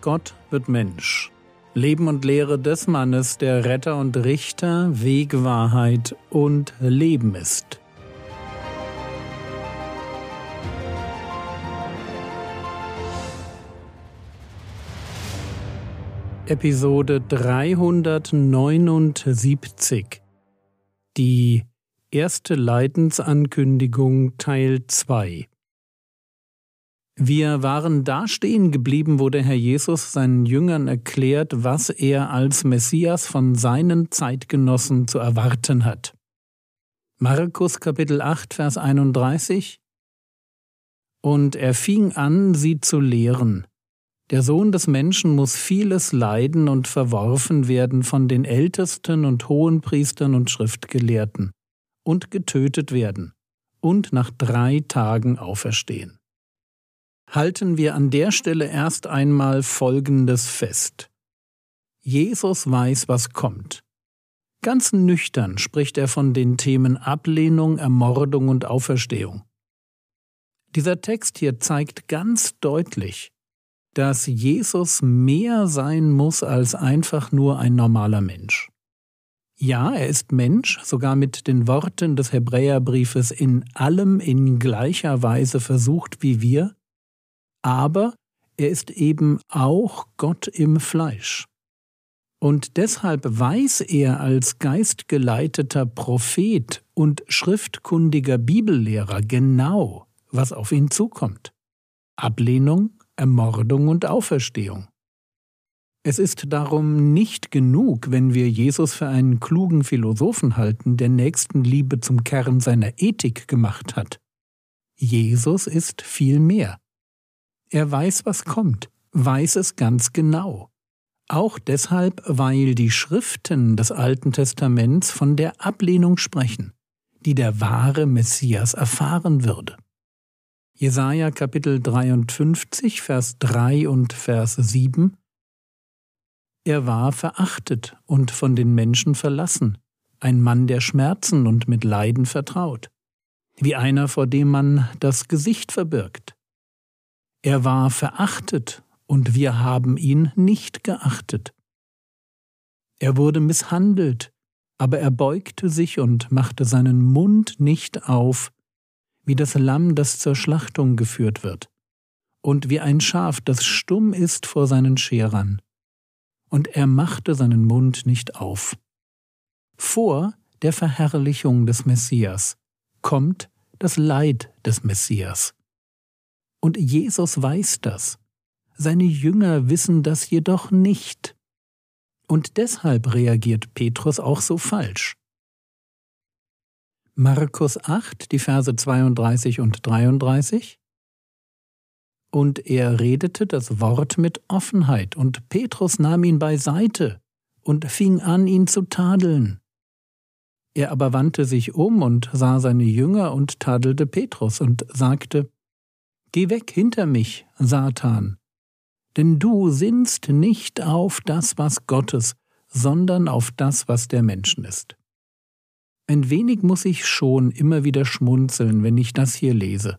Gott wird Mensch. Leben und Lehre des Mannes, der Retter und Richter, Weg, Wahrheit und Leben ist. Episode 379 Die erste Leidensankündigung Teil 2 wir waren da stehen geblieben, wo der Herr Jesus seinen Jüngern erklärt, was er als Messias von seinen Zeitgenossen zu erwarten hat. Markus Kapitel 8, Vers 31 Und er fing an, sie zu lehren. Der Sohn des Menschen muss vieles leiden und verworfen werden von den Ältesten und Hohenpriestern und Schriftgelehrten und getötet werden und nach drei Tagen auferstehen halten wir an der Stelle erst einmal Folgendes fest. Jesus weiß, was kommt. Ganz nüchtern spricht er von den Themen Ablehnung, Ermordung und Auferstehung. Dieser Text hier zeigt ganz deutlich, dass Jesus mehr sein muss als einfach nur ein normaler Mensch. Ja, er ist Mensch, sogar mit den Worten des Hebräerbriefes in allem in gleicher Weise versucht wie wir, aber er ist eben auch Gott im Fleisch. Und deshalb weiß er als geistgeleiteter Prophet und schriftkundiger Bibellehrer genau, was auf ihn zukommt. Ablehnung, Ermordung und Auferstehung. Es ist darum nicht genug, wenn wir Jesus für einen klugen Philosophen halten, der Nächstenliebe zum Kern seiner Ethik gemacht hat. Jesus ist viel mehr. Er weiß, was kommt, weiß es ganz genau. Auch deshalb, weil die Schriften des Alten Testaments von der Ablehnung sprechen, die der wahre Messias erfahren würde. Jesaja Kapitel 53, Vers 3 und Vers 7 Er war verachtet und von den Menschen verlassen, ein Mann der Schmerzen und mit Leiden vertraut, wie einer, vor dem man das Gesicht verbirgt. Er war verachtet und wir haben ihn nicht geachtet. Er wurde misshandelt, aber er beugte sich und machte seinen Mund nicht auf, wie das Lamm, das zur Schlachtung geführt wird, und wie ein Schaf, das stumm ist vor seinen Scherern. Und er machte seinen Mund nicht auf. Vor der Verherrlichung des Messias kommt das Leid des Messias. Und Jesus weiß das. Seine Jünger wissen das jedoch nicht. Und deshalb reagiert Petrus auch so falsch. Markus 8, die Verse 32 und 33. Und er redete das Wort mit Offenheit, und Petrus nahm ihn beiseite und fing an, ihn zu tadeln. Er aber wandte sich um und sah seine Jünger und tadelte Petrus und sagte, Geh weg hinter mich, Satan, denn du sinnst nicht auf das, was Gottes, sondern auf das, was der Menschen ist. Ein wenig muss ich schon immer wieder schmunzeln, wenn ich das hier lese.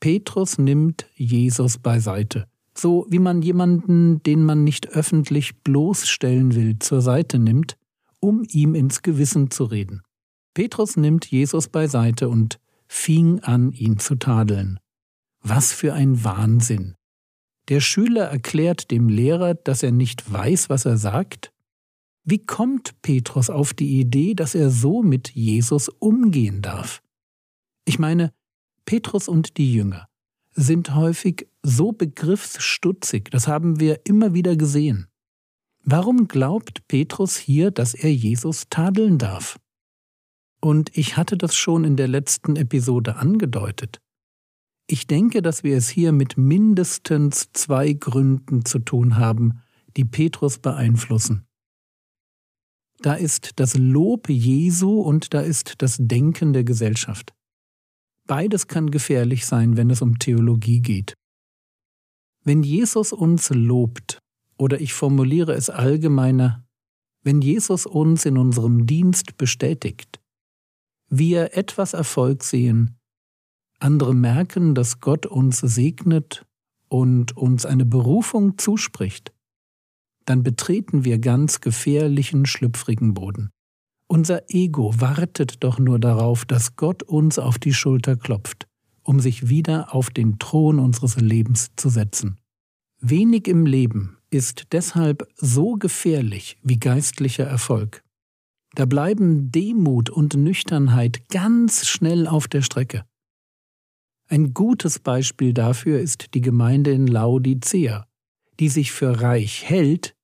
Petrus nimmt Jesus beiseite, so wie man jemanden, den man nicht öffentlich bloßstellen will, zur Seite nimmt, um ihm ins Gewissen zu reden. Petrus nimmt Jesus beiseite und fing an, ihn zu tadeln. Was für ein Wahnsinn. Der Schüler erklärt dem Lehrer, dass er nicht weiß, was er sagt. Wie kommt Petrus auf die Idee, dass er so mit Jesus umgehen darf? Ich meine, Petrus und die Jünger sind häufig so begriffsstutzig, das haben wir immer wieder gesehen. Warum glaubt Petrus hier, dass er Jesus tadeln darf? Und ich hatte das schon in der letzten Episode angedeutet. Ich denke, dass wir es hier mit mindestens zwei Gründen zu tun haben, die Petrus beeinflussen. Da ist das Lob Jesu und da ist das Denken der Gesellschaft. Beides kann gefährlich sein, wenn es um Theologie geht. Wenn Jesus uns lobt, oder ich formuliere es allgemeiner, wenn Jesus uns in unserem Dienst bestätigt, wir etwas Erfolg sehen, andere merken, dass Gott uns segnet und uns eine Berufung zuspricht, dann betreten wir ganz gefährlichen, schlüpfrigen Boden. Unser Ego wartet doch nur darauf, dass Gott uns auf die Schulter klopft, um sich wieder auf den Thron unseres Lebens zu setzen. Wenig im Leben ist deshalb so gefährlich wie geistlicher Erfolg. Da bleiben Demut und Nüchternheit ganz schnell auf der Strecke. Ein gutes Beispiel dafür ist die Gemeinde in Laodicea, die sich für reich hält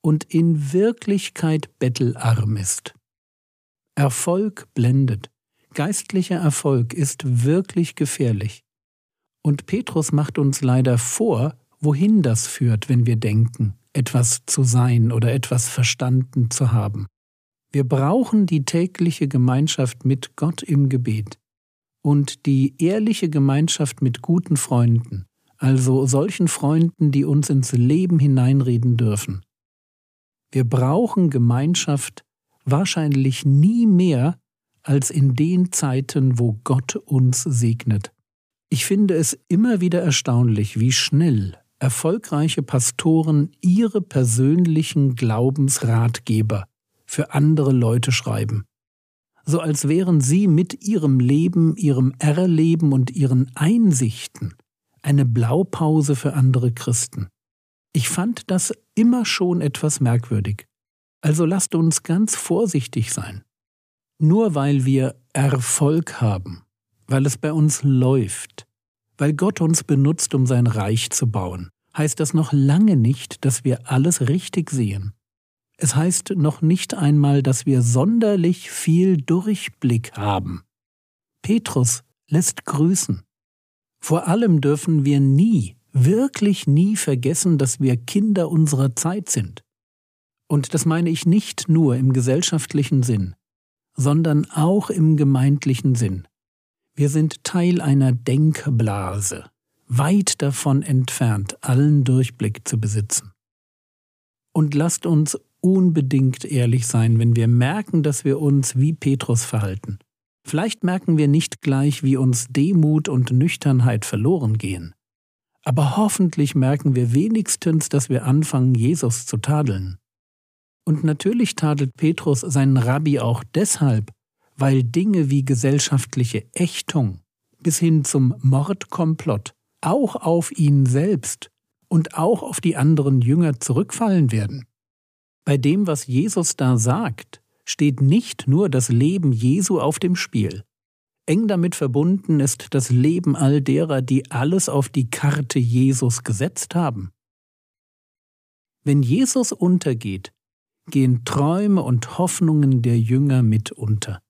und in Wirklichkeit bettelarm ist. Erfolg blendet. Geistlicher Erfolg ist wirklich gefährlich. Und Petrus macht uns leider vor, wohin das führt, wenn wir denken, etwas zu sein oder etwas verstanden zu haben. Wir brauchen die tägliche Gemeinschaft mit Gott im Gebet und die ehrliche Gemeinschaft mit guten Freunden, also solchen Freunden, die uns ins Leben hineinreden dürfen. Wir brauchen Gemeinschaft wahrscheinlich nie mehr als in den Zeiten, wo Gott uns segnet. Ich finde es immer wieder erstaunlich, wie schnell erfolgreiche Pastoren ihre persönlichen Glaubensratgeber für andere Leute schreiben. So als wären sie mit ihrem Leben, ihrem Erleben und ihren Einsichten eine Blaupause für andere Christen. Ich fand das immer schon etwas merkwürdig. Also lasst uns ganz vorsichtig sein. Nur weil wir Erfolg haben, weil es bei uns läuft, weil Gott uns benutzt, um sein Reich zu bauen, heißt das noch lange nicht, dass wir alles richtig sehen. Es heißt noch nicht einmal, dass wir sonderlich viel Durchblick haben. Petrus lässt grüßen. Vor allem dürfen wir nie, wirklich nie vergessen, dass wir Kinder unserer Zeit sind. Und das meine ich nicht nur im gesellschaftlichen Sinn, sondern auch im gemeindlichen Sinn. Wir sind Teil einer Denkblase, weit davon entfernt, allen Durchblick zu besitzen. Und lasst uns unbedingt ehrlich sein, wenn wir merken, dass wir uns wie Petrus verhalten. Vielleicht merken wir nicht gleich, wie uns Demut und Nüchternheit verloren gehen. Aber hoffentlich merken wir wenigstens, dass wir anfangen, Jesus zu tadeln. Und natürlich tadelt Petrus seinen Rabbi auch deshalb, weil Dinge wie gesellschaftliche Ächtung bis hin zum Mordkomplott auch auf ihn selbst und auch auf die anderen Jünger zurückfallen werden. Bei dem, was Jesus da sagt, steht nicht nur das Leben Jesu auf dem Spiel. Eng damit verbunden ist das Leben all derer, die alles auf die Karte Jesus gesetzt haben. Wenn Jesus untergeht, gehen Träume und Hoffnungen der Jünger mit unter.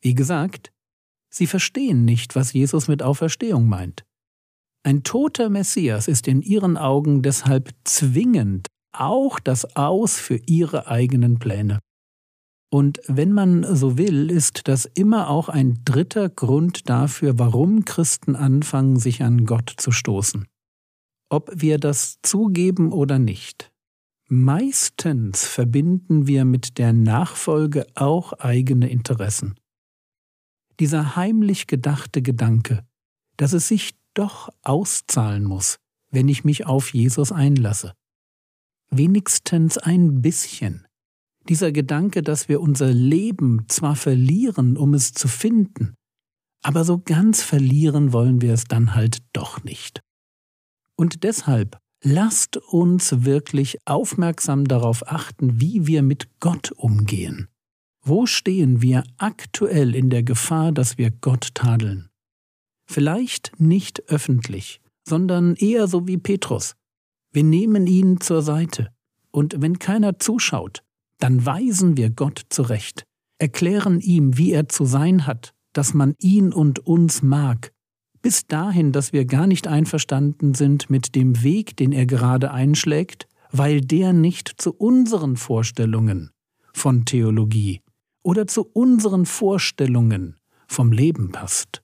Wie gesagt, sie verstehen nicht, was Jesus mit Auferstehung meint. Ein toter Messias ist in ihren Augen deshalb zwingend auch das Aus für ihre eigenen Pläne. Und wenn man so will, ist das immer auch ein dritter Grund dafür, warum Christen anfangen, sich an Gott zu stoßen. Ob wir das zugeben oder nicht. Meistens verbinden wir mit der Nachfolge auch eigene Interessen. Dieser heimlich gedachte Gedanke, dass es sich doch auszahlen muss, wenn ich mich auf Jesus einlasse wenigstens ein bisschen. Dieser Gedanke, dass wir unser Leben zwar verlieren, um es zu finden, aber so ganz verlieren wollen wir es dann halt doch nicht. Und deshalb lasst uns wirklich aufmerksam darauf achten, wie wir mit Gott umgehen. Wo stehen wir aktuell in der Gefahr, dass wir Gott tadeln? Vielleicht nicht öffentlich, sondern eher so wie Petrus, wir nehmen ihn zur Seite. Und wenn keiner zuschaut, dann weisen wir Gott zurecht, erklären ihm, wie er zu sein hat, dass man ihn und uns mag, bis dahin, dass wir gar nicht einverstanden sind mit dem Weg, den er gerade einschlägt, weil der nicht zu unseren Vorstellungen von Theologie oder zu unseren Vorstellungen vom Leben passt.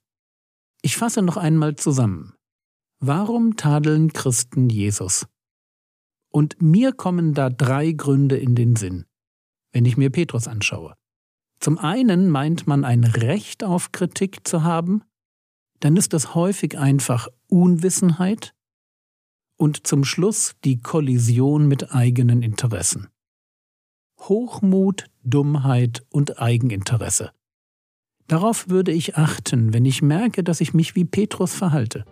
Ich fasse noch einmal zusammen. Warum tadeln Christen Jesus? Und mir kommen da drei Gründe in den Sinn, wenn ich mir Petrus anschaue. Zum einen meint man ein Recht auf Kritik zu haben, dann ist das häufig einfach Unwissenheit und zum Schluss die Kollision mit eigenen Interessen. Hochmut, Dummheit und Eigeninteresse. Darauf würde ich achten, wenn ich merke, dass ich mich wie Petrus verhalte.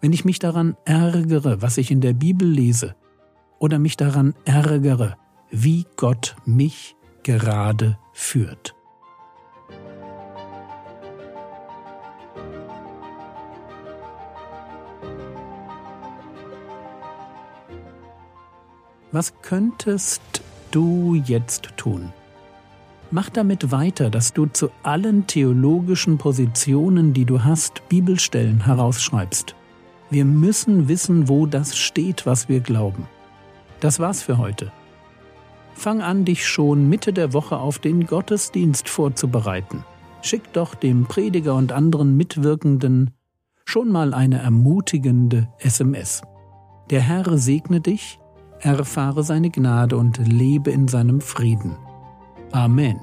Wenn ich mich daran ärgere, was ich in der Bibel lese, oder mich daran ärgere, wie Gott mich gerade führt. Was könntest du jetzt tun? Mach damit weiter, dass du zu allen theologischen Positionen, die du hast, Bibelstellen herausschreibst. Wir müssen wissen, wo das steht, was wir glauben. Das war's für heute. Fang an, dich schon Mitte der Woche auf den Gottesdienst vorzubereiten. Schick doch dem Prediger und anderen Mitwirkenden schon mal eine ermutigende SMS. Der Herr segne dich, erfahre seine Gnade und lebe in seinem Frieden. Amen.